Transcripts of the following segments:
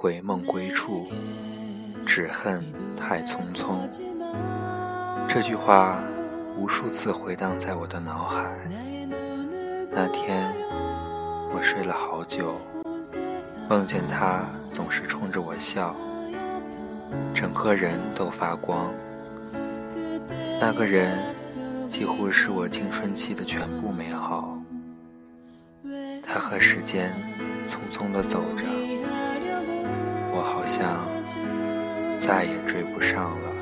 悔梦归处，只恨太匆匆。这句话无数次回荡在我的脑海。那天我睡了好久，梦见他总是冲着我笑，整个人都发光。那个人几乎是我青春期的全部美好。他和时间匆匆地走着，像再也追不上了。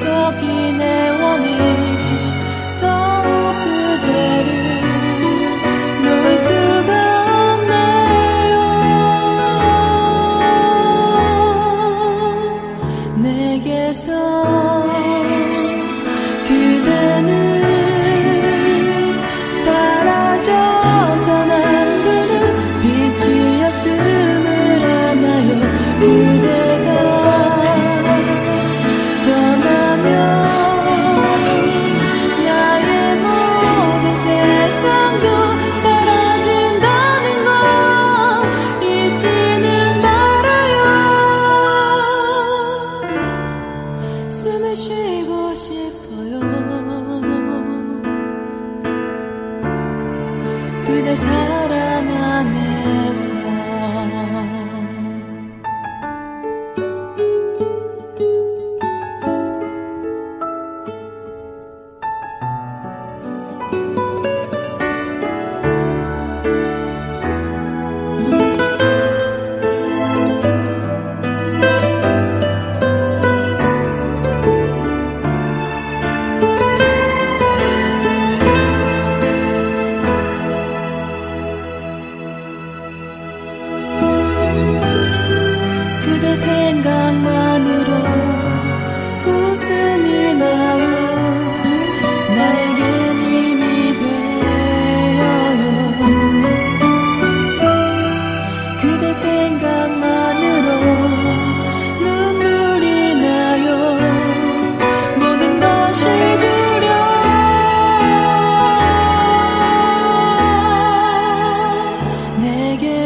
急ぎネオンに 그대 사랑.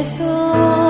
Jesús.